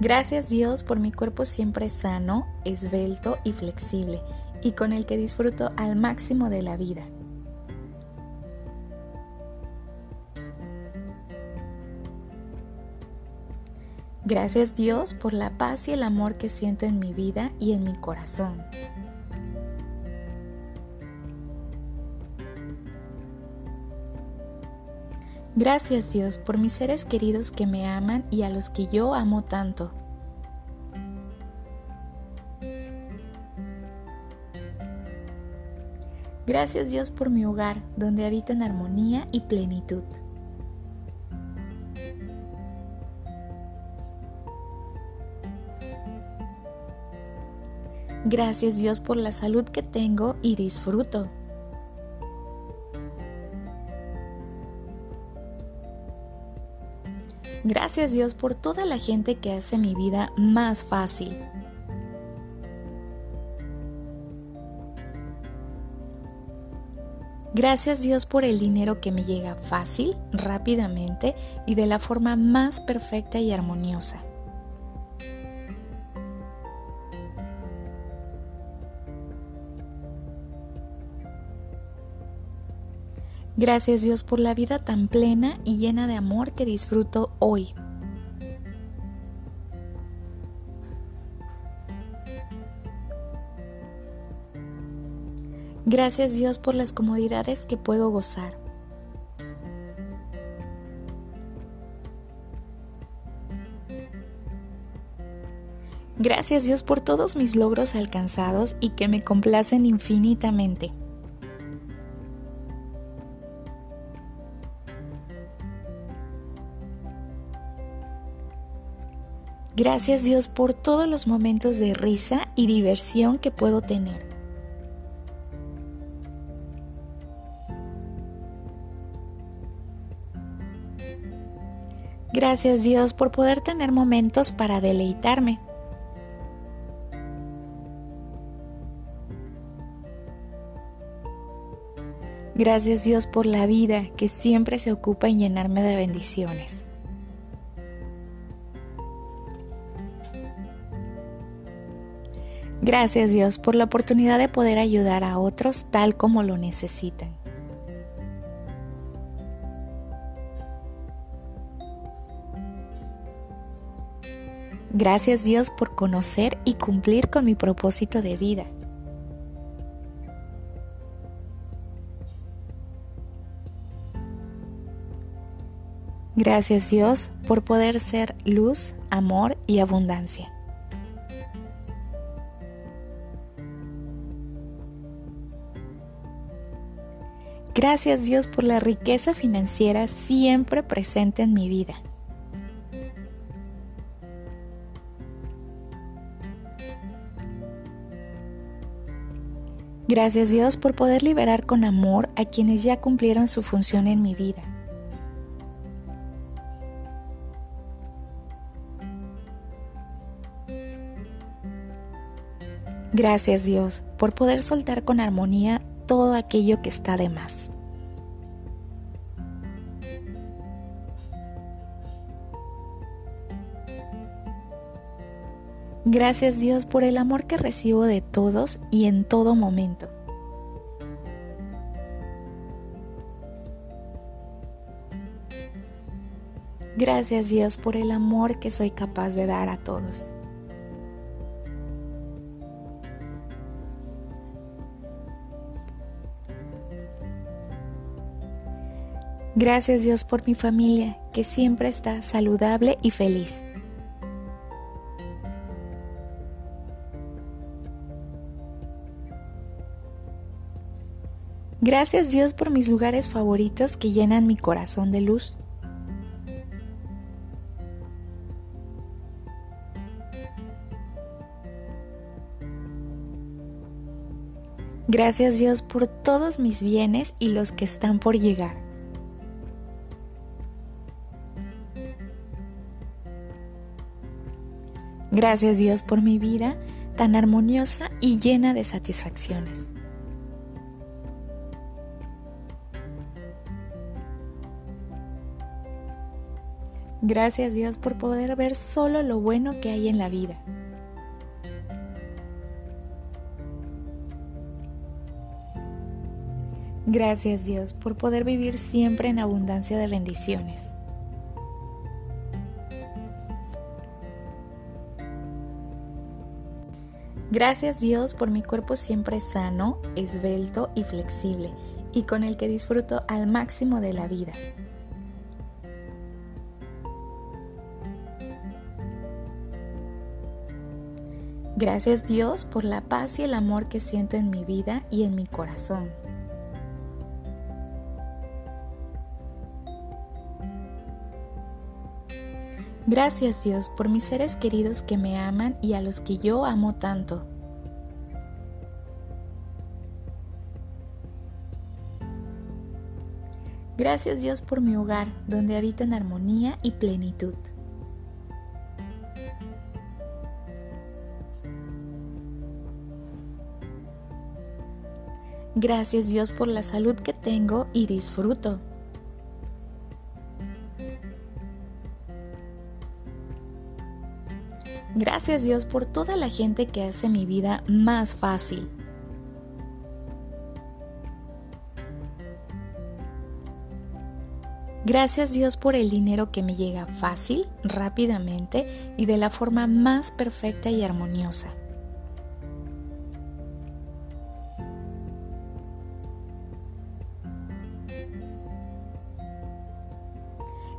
Gracias Dios por mi cuerpo siempre sano, esbelto y flexible, y con el que disfruto al máximo de la vida. Gracias Dios por la paz y el amor que siento en mi vida y en mi corazón. Gracias Dios por mis seres queridos que me aman y a los que yo amo tanto. Gracias Dios por mi hogar, donde habito en armonía y plenitud. Gracias Dios por la salud que tengo y disfruto. Gracias Dios por toda la gente que hace mi vida más fácil. Gracias Dios por el dinero que me llega fácil, rápidamente y de la forma más perfecta y armoniosa. Gracias Dios por la vida tan plena y llena de amor que disfruto hoy. Gracias Dios por las comodidades que puedo gozar. Gracias Dios por todos mis logros alcanzados y que me complacen infinitamente. Gracias Dios por todos los momentos de risa y diversión que puedo tener. Gracias Dios por poder tener momentos para deleitarme. Gracias Dios por la vida que siempre se ocupa en llenarme de bendiciones. Gracias Dios por la oportunidad de poder ayudar a otros tal como lo necesitan. Gracias Dios por conocer y cumplir con mi propósito de vida. Gracias Dios por poder ser luz, amor y abundancia. Gracias Dios por la riqueza financiera siempre presente en mi vida. Gracias Dios por poder liberar con amor a quienes ya cumplieron su función en mi vida. Gracias Dios por poder soltar con armonía todo aquello que está de más. Gracias Dios por el amor que recibo de todos y en todo momento. Gracias Dios por el amor que soy capaz de dar a todos. Gracias Dios por mi familia que siempre está saludable y feliz. Gracias Dios por mis lugares favoritos que llenan mi corazón de luz. Gracias Dios por todos mis bienes y los que están por llegar. Gracias Dios por mi vida tan armoniosa y llena de satisfacciones. Gracias Dios por poder ver solo lo bueno que hay en la vida. Gracias Dios por poder vivir siempre en abundancia de bendiciones. Gracias Dios por mi cuerpo siempre sano, esbelto y flexible, y con el que disfruto al máximo de la vida. Gracias Dios por la paz y el amor que siento en mi vida y en mi corazón. Gracias Dios por mis seres queridos que me aman y a los que yo amo tanto. Gracias Dios por mi hogar, donde habito en armonía y plenitud. Gracias Dios por la salud que tengo y disfruto. Gracias Dios por toda la gente que hace mi vida más fácil. Gracias Dios por el dinero que me llega fácil, rápidamente y de la forma más perfecta y armoniosa.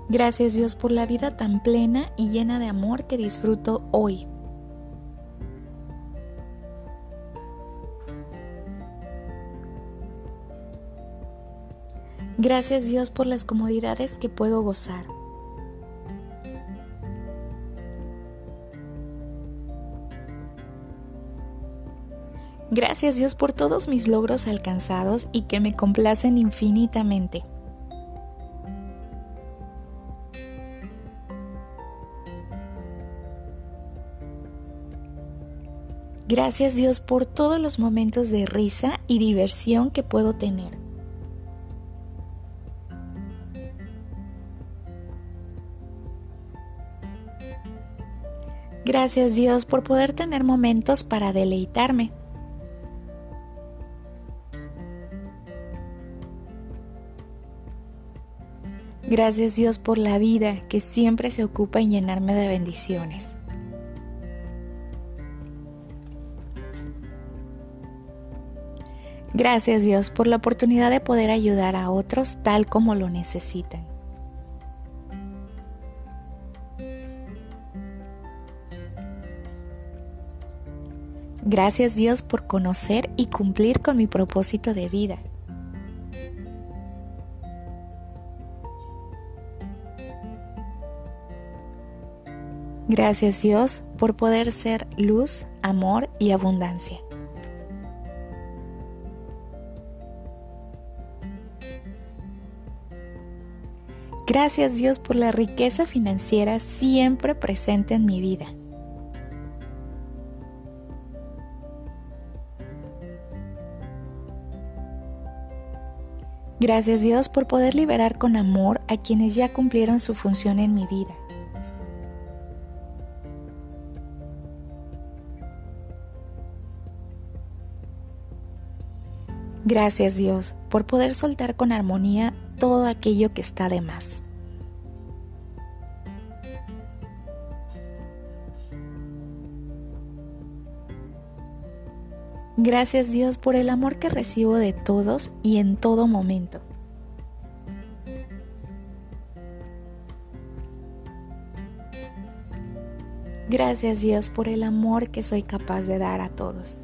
Gracias Dios por la vida tan plena y llena de amor que disfruto hoy. Gracias Dios por las comodidades que puedo gozar. Gracias Dios por todos mis logros alcanzados y que me complacen infinitamente. Gracias Dios por todos los momentos de risa y diversión que puedo tener. Gracias Dios por poder tener momentos para deleitarme. Gracias Dios por la vida que siempre se ocupa en llenarme de bendiciones. Gracias Dios por la oportunidad de poder ayudar a otros tal como lo necesitan. Gracias Dios por conocer y cumplir con mi propósito de vida. Gracias Dios por poder ser luz, amor y abundancia. Gracias Dios por la riqueza financiera siempre presente en mi vida. Gracias Dios por poder liberar con amor a quienes ya cumplieron su función en mi vida. Gracias Dios por poder soltar con armonía todo aquello que está de más. Gracias Dios por el amor que recibo de todos y en todo momento. Gracias Dios por el amor que soy capaz de dar a todos.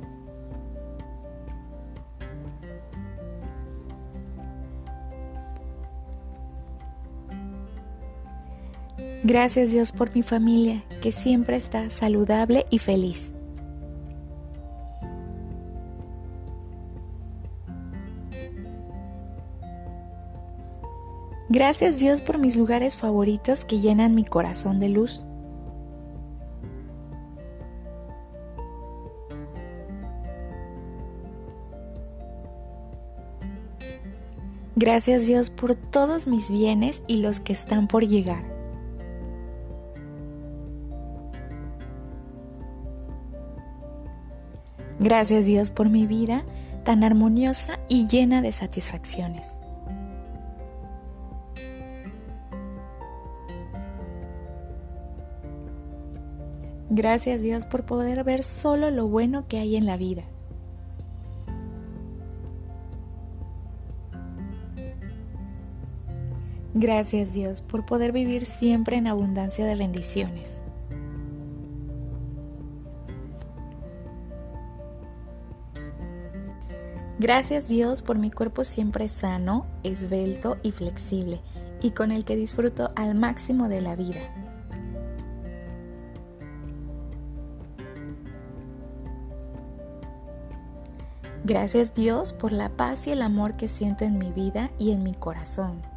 Gracias Dios por mi familia, que siempre está saludable y feliz. Gracias Dios por mis lugares favoritos que llenan mi corazón de luz. Gracias Dios por todos mis bienes y los que están por llegar. Gracias Dios por mi vida tan armoniosa y llena de satisfacciones. Gracias Dios por poder ver solo lo bueno que hay en la vida. Gracias Dios por poder vivir siempre en abundancia de bendiciones. Gracias Dios por mi cuerpo siempre sano, esbelto y flexible, y con el que disfruto al máximo de la vida. Gracias Dios por la paz y el amor que siento en mi vida y en mi corazón.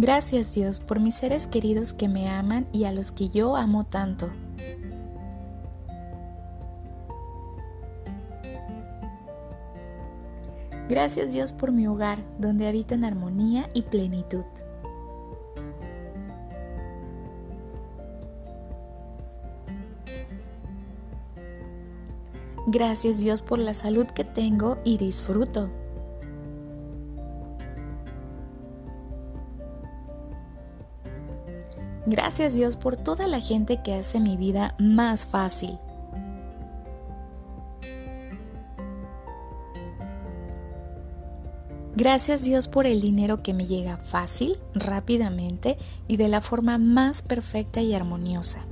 Gracias Dios por mis seres queridos que me aman y a los que yo amo tanto. Gracias Dios por mi hogar, donde habito en armonía y plenitud. Gracias Dios por la salud que tengo y disfruto. Gracias Dios por toda la gente que hace mi vida más fácil. Gracias Dios por el dinero que me llega fácil, rápidamente y de la forma más perfecta y armoniosa.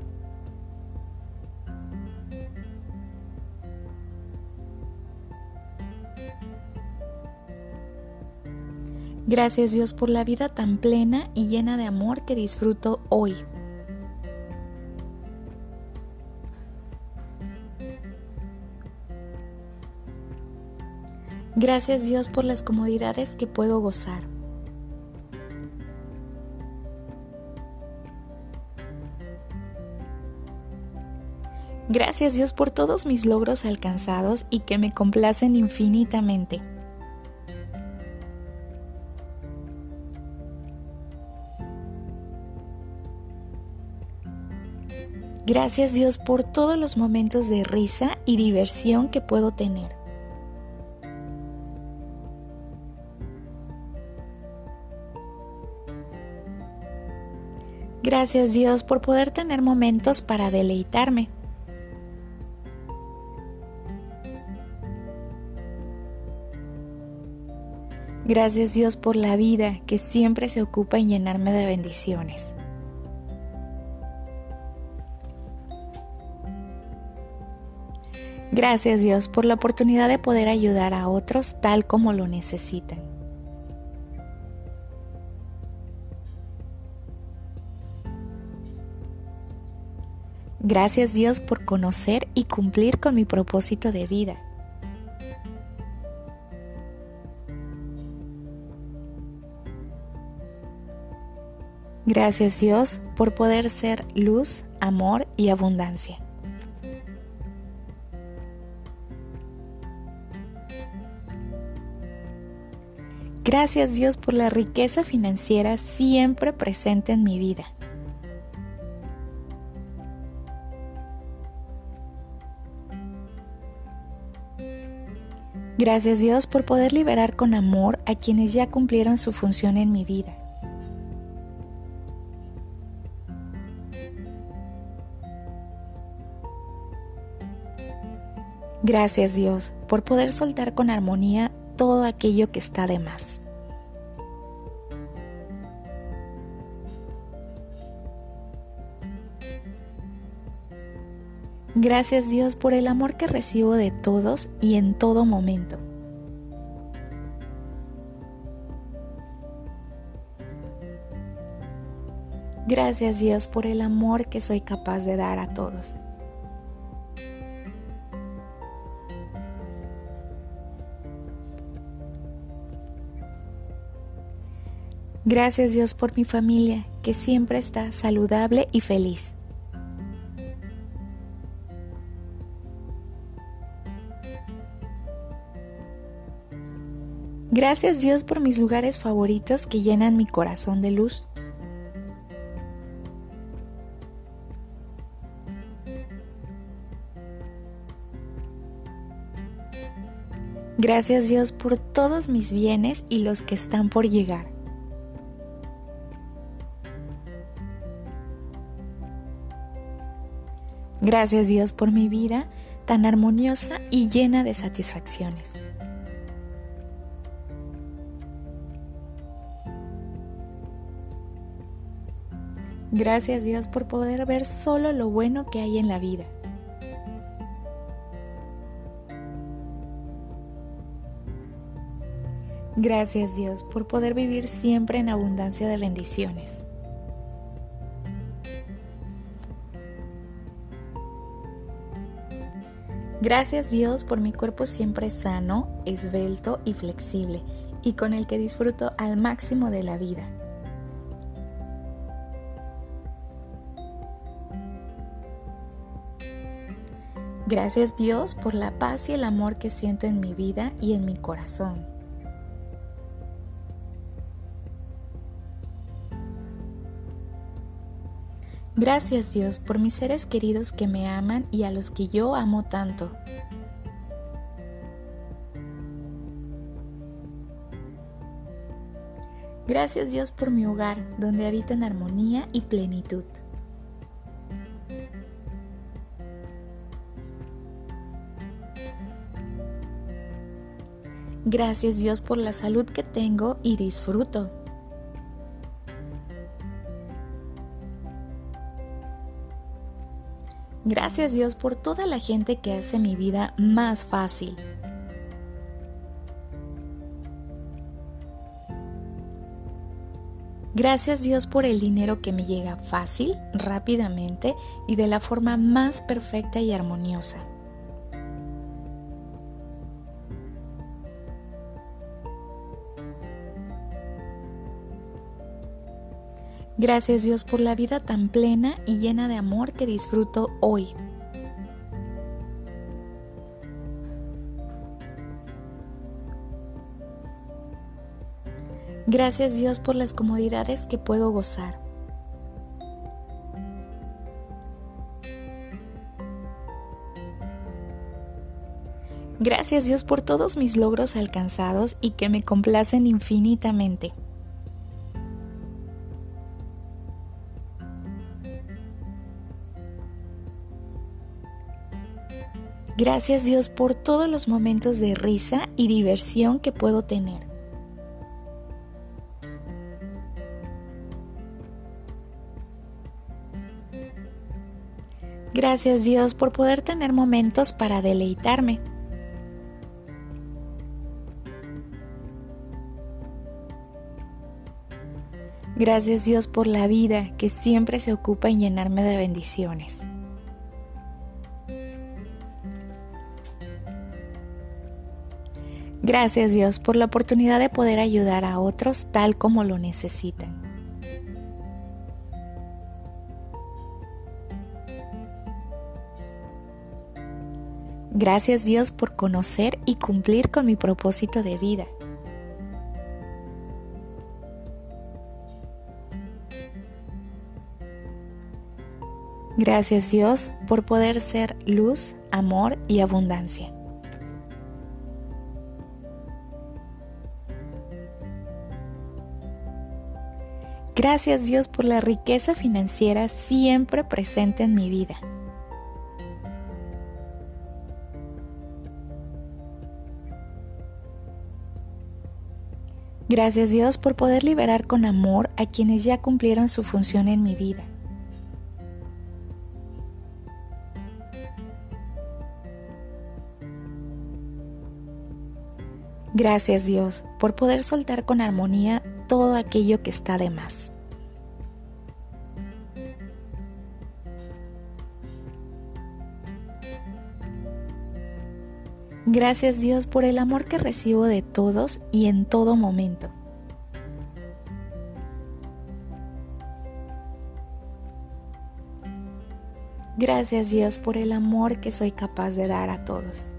Gracias Dios por la vida tan plena y llena de amor que disfruto hoy. Gracias Dios por las comodidades que puedo gozar. Gracias Dios por todos mis logros alcanzados y que me complacen infinitamente. Gracias Dios por todos los momentos de risa y diversión que puedo tener. Gracias Dios por poder tener momentos para deleitarme. Gracias Dios por la vida que siempre se ocupa en llenarme de bendiciones. Gracias Dios por la oportunidad de poder ayudar a otros tal como lo necesitan. Gracias Dios por conocer y cumplir con mi propósito de vida. Gracias Dios por poder ser luz, amor y abundancia. Gracias Dios por la riqueza financiera siempre presente en mi vida. Gracias Dios por poder liberar con amor a quienes ya cumplieron su función en mi vida. Gracias Dios por poder soltar con armonía todo aquello que está de más. Gracias Dios por el amor que recibo de todos y en todo momento. Gracias Dios por el amor que soy capaz de dar a todos. Gracias Dios por mi familia, que siempre está saludable y feliz. Gracias Dios por mis lugares favoritos que llenan mi corazón de luz. Gracias Dios por todos mis bienes y los que están por llegar. Gracias Dios por mi vida tan armoniosa y llena de satisfacciones. Gracias Dios por poder ver solo lo bueno que hay en la vida. Gracias Dios por poder vivir siempre en abundancia de bendiciones. Gracias Dios por mi cuerpo siempre sano, esbelto y flexible y con el que disfruto al máximo de la vida. Gracias Dios por la paz y el amor que siento en mi vida y en mi corazón. Gracias Dios por mis seres queridos que me aman y a los que yo amo tanto. Gracias Dios por mi hogar, donde habito en armonía y plenitud. Gracias Dios por la salud que tengo y disfruto. Gracias Dios por toda la gente que hace mi vida más fácil. Gracias Dios por el dinero que me llega fácil, rápidamente y de la forma más perfecta y armoniosa. Gracias Dios por la vida tan plena y llena de amor que disfruto hoy. Gracias Dios por las comodidades que puedo gozar. Gracias Dios por todos mis logros alcanzados y que me complacen infinitamente. Gracias Dios por todos los momentos de risa y diversión que puedo tener. Gracias Dios por poder tener momentos para deleitarme. Gracias Dios por la vida que siempre se ocupa en llenarme de bendiciones. Gracias Dios por la oportunidad de poder ayudar a otros tal como lo necesitan. Gracias Dios por conocer y cumplir con mi propósito de vida. Gracias Dios por poder ser luz, amor y abundancia. Gracias Dios por la riqueza financiera siempre presente en mi vida. Gracias Dios por poder liberar con amor a quienes ya cumplieron su función en mi vida. Gracias Dios por poder soltar con armonía todo aquello que está de más. Gracias Dios por el amor que recibo de todos y en todo momento. Gracias Dios por el amor que soy capaz de dar a todos.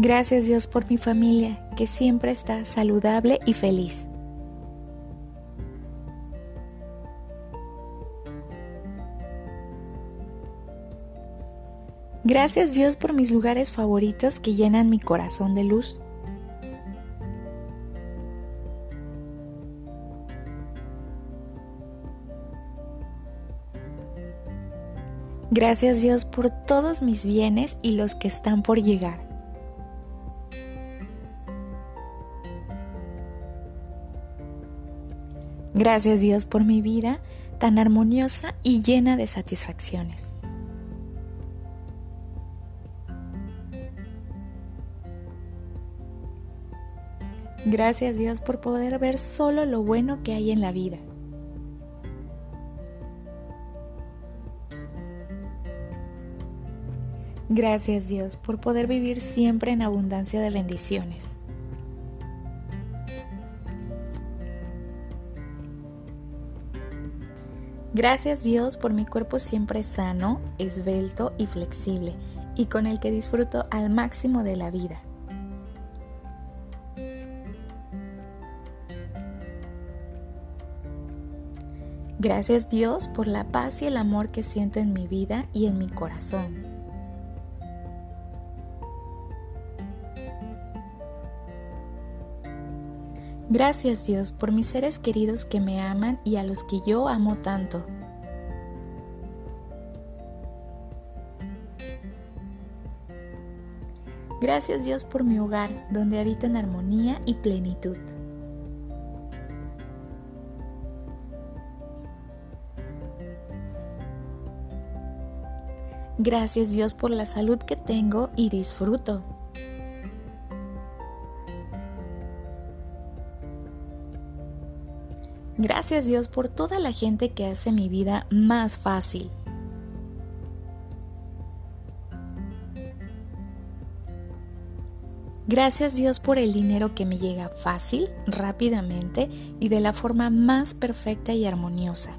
Gracias Dios por mi familia, que siempre está saludable y feliz. Gracias Dios por mis lugares favoritos que llenan mi corazón de luz. Gracias Dios por todos mis bienes y los que están por llegar. Gracias Dios por mi vida tan armoniosa y llena de satisfacciones. Gracias Dios por poder ver solo lo bueno que hay en la vida. Gracias Dios por poder vivir siempre en abundancia de bendiciones. Gracias Dios por mi cuerpo siempre sano, esbelto y flexible, y con el que disfruto al máximo de la vida. Gracias Dios por la paz y el amor que siento en mi vida y en mi corazón. Gracias Dios por mis seres queridos que me aman y a los que yo amo tanto. Gracias Dios por mi hogar, donde habito en armonía y plenitud. Gracias Dios por la salud que tengo y disfruto. Gracias Dios por toda la gente que hace mi vida más fácil. Gracias Dios por el dinero que me llega fácil, rápidamente y de la forma más perfecta y armoniosa.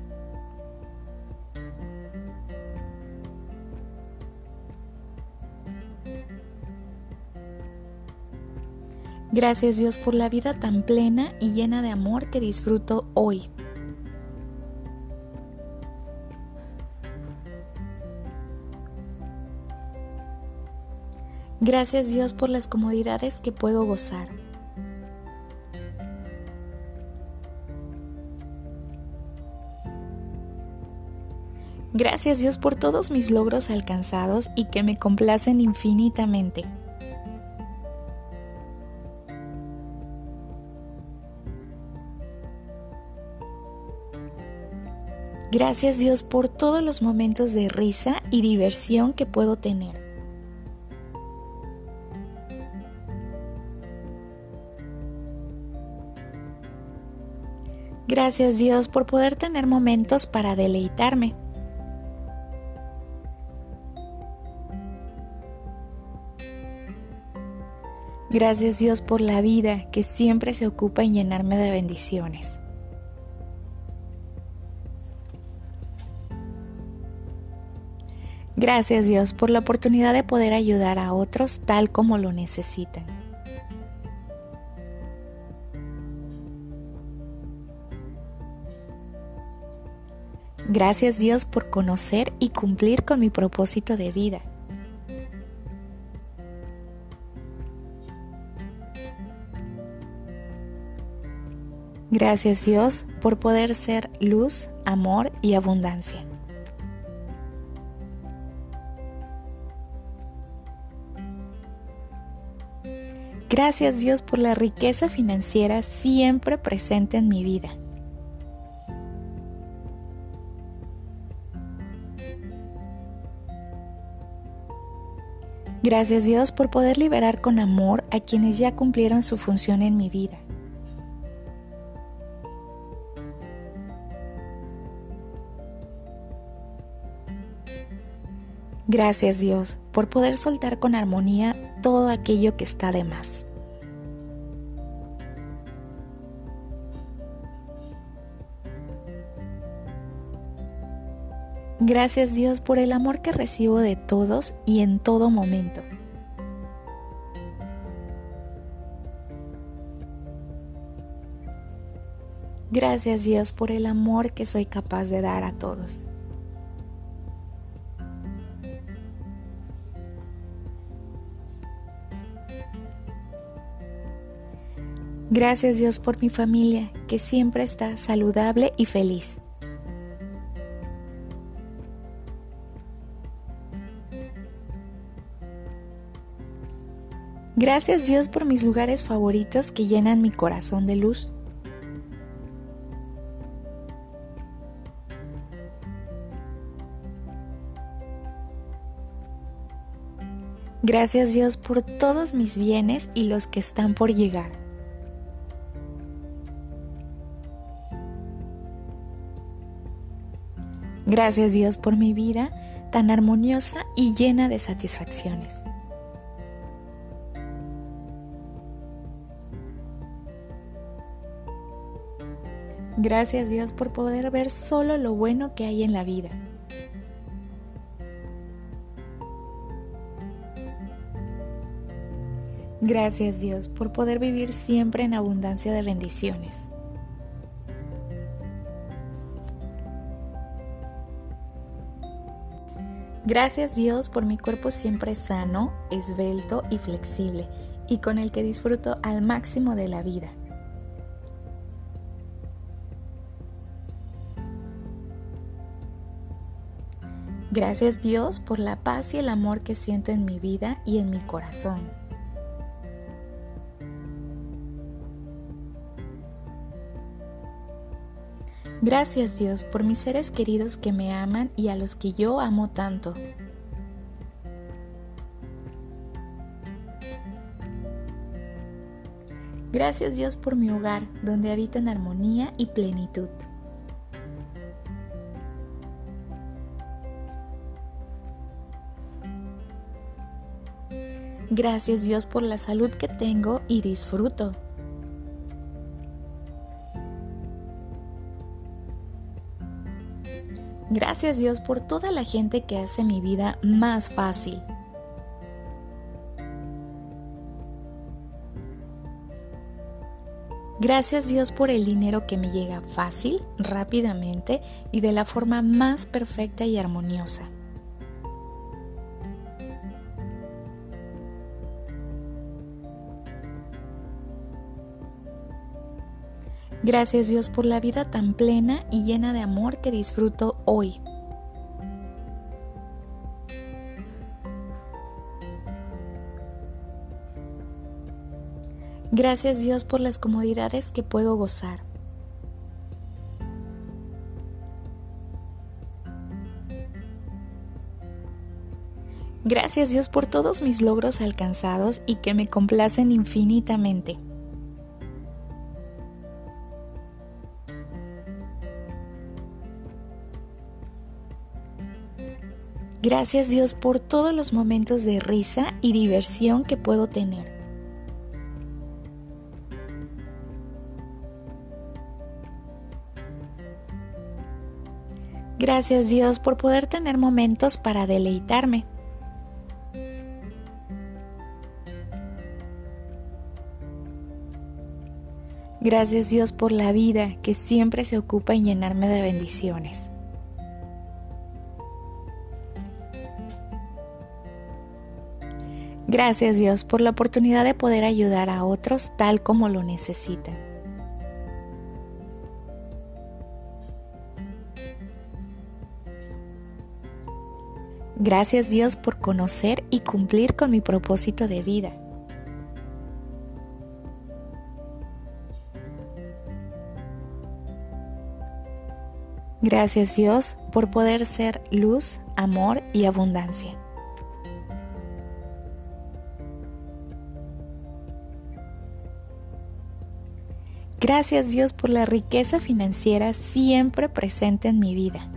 Gracias Dios por la vida tan plena y llena de amor que disfruto hoy. Gracias Dios por las comodidades que puedo gozar. Gracias Dios por todos mis logros alcanzados y que me complacen infinitamente. Gracias Dios por todos los momentos de risa y diversión que puedo tener. Gracias Dios por poder tener momentos para deleitarme. Gracias Dios por la vida que siempre se ocupa en llenarme de bendiciones. Gracias Dios por la oportunidad de poder ayudar a otros tal como lo necesitan. Gracias Dios por conocer y cumplir con mi propósito de vida. Gracias Dios por poder ser luz, amor y abundancia. Gracias Dios por la riqueza financiera siempre presente en mi vida. Gracias Dios por poder liberar con amor a quienes ya cumplieron su función en mi vida. Gracias Dios por poder soltar con armonía todo aquello que está de más. Gracias Dios por el amor que recibo de todos y en todo momento. Gracias Dios por el amor que soy capaz de dar a todos. Gracias Dios por mi familia que siempre está saludable y feliz. Gracias Dios por mis lugares favoritos que llenan mi corazón de luz. Gracias Dios por todos mis bienes y los que están por llegar. Gracias Dios por mi vida tan armoniosa y llena de satisfacciones. Gracias Dios por poder ver solo lo bueno que hay en la vida. Gracias Dios por poder vivir siempre en abundancia de bendiciones. Gracias Dios por mi cuerpo siempre sano, esbelto y flexible y con el que disfruto al máximo de la vida. Gracias Dios por la paz y el amor que siento en mi vida y en mi corazón. Gracias Dios por mis seres queridos que me aman y a los que yo amo tanto. Gracias Dios por mi hogar, donde habito en armonía y plenitud. Gracias Dios por la salud que tengo y disfruto. Gracias Dios por toda la gente que hace mi vida más fácil. Gracias Dios por el dinero que me llega fácil, rápidamente y de la forma más perfecta y armoniosa. Gracias Dios por la vida tan plena y llena de amor que disfruto hoy. Gracias Dios por las comodidades que puedo gozar. Gracias Dios por todos mis logros alcanzados y que me complacen infinitamente. Gracias Dios por todos los momentos de risa y diversión que puedo tener. Gracias Dios por poder tener momentos para deleitarme. Gracias Dios por la vida que siempre se ocupa en llenarme de bendiciones. Gracias Dios por la oportunidad de poder ayudar a otros tal como lo necesitan. Gracias Dios por conocer y cumplir con mi propósito de vida. Gracias Dios por poder ser luz, amor y abundancia. Gracias Dios por la riqueza financiera siempre presente en mi vida.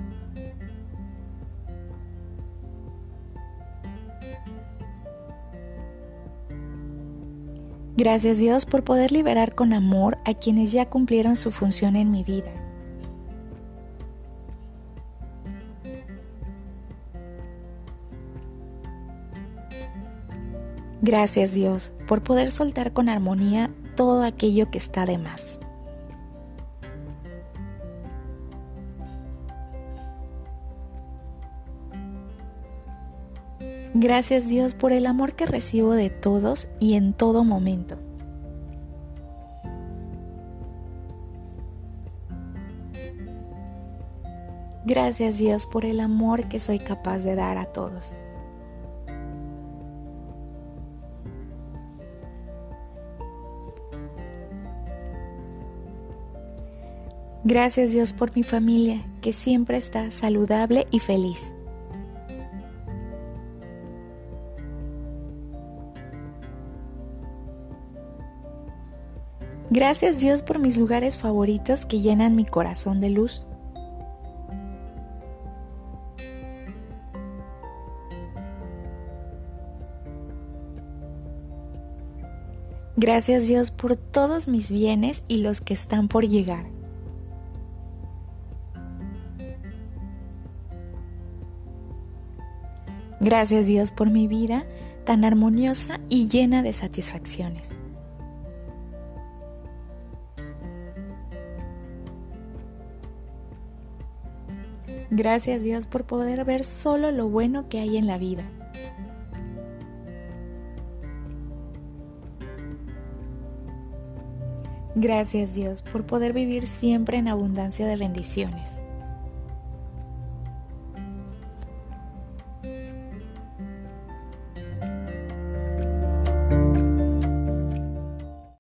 Gracias Dios por poder liberar con amor a quienes ya cumplieron su función en mi vida. Gracias Dios por poder soltar con armonía todo aquello que está de más. Gracias Dios por el amor que recibo de todos y en todo momento. Gracias Dios por el amor que soy capaz de dar a todos. Gracias Dios por mi familia, que siempre está saludable y feliz. Gracias Dios por mis lugares favoritos que llenan mi corazón de luz. Gracias Dios por todos mis bienes y los que están por llegar. Gracias Dios por mi vida tan armoniosa y llena de satisfacciones. Gracias Dios por poder ver solo lo bueno que hay en la vida. Gracias Dios por poder vivir siempre en abundancia de bendiciones.